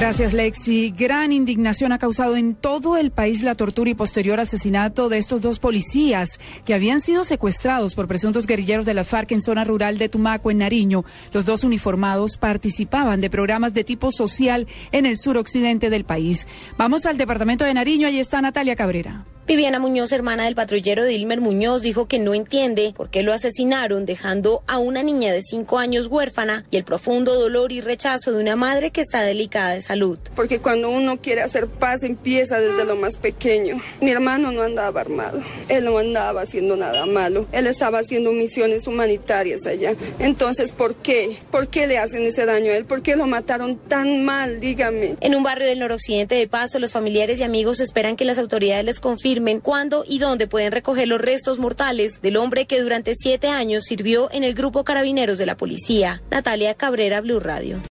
Gracias, Lexi. Gran indignación ha causado en todo el país la tortura y posterior asesinato de estos dos policías que habían sido secuestrados por presuntos guerrilleros de la FARC en zona rural de Tumaco, en Nariño. Los dos uniformados participaban de programas de tipo social en el suroccidente del país. Vamos al departamento de Nariño. Allí está Natalia Cabrera. Viviana Muñoz, hermana del patrullero Dilmer Muñoz, dijo que no entiende por qué lo asesinaron, dejando a una niña de cinco años huérfana y el profundo dolor y rechazo de una madre que está delicada de salud. Porque cuando uno quiere hacer paz empieza desde lo más pequeño. Mi hermano no andaba armado, él no andaba haciendo nada malo, él estaba haciendo misiones humanitarias allá. Entonces, ¿por qué? ¿Por qué le hacen ese daño a él? ¿Por qué lo mataron tan mal? Dígame. En un barrio del noroccidente de Pasto, los familiares y amigos esperan que las autoridades les confirmen cuándo y dónde pueden recoger los restos mortales del hombre que durante siete años sirvió en el grupo Carabineros de la Policía. Natalia Cabrera, Blue Radio.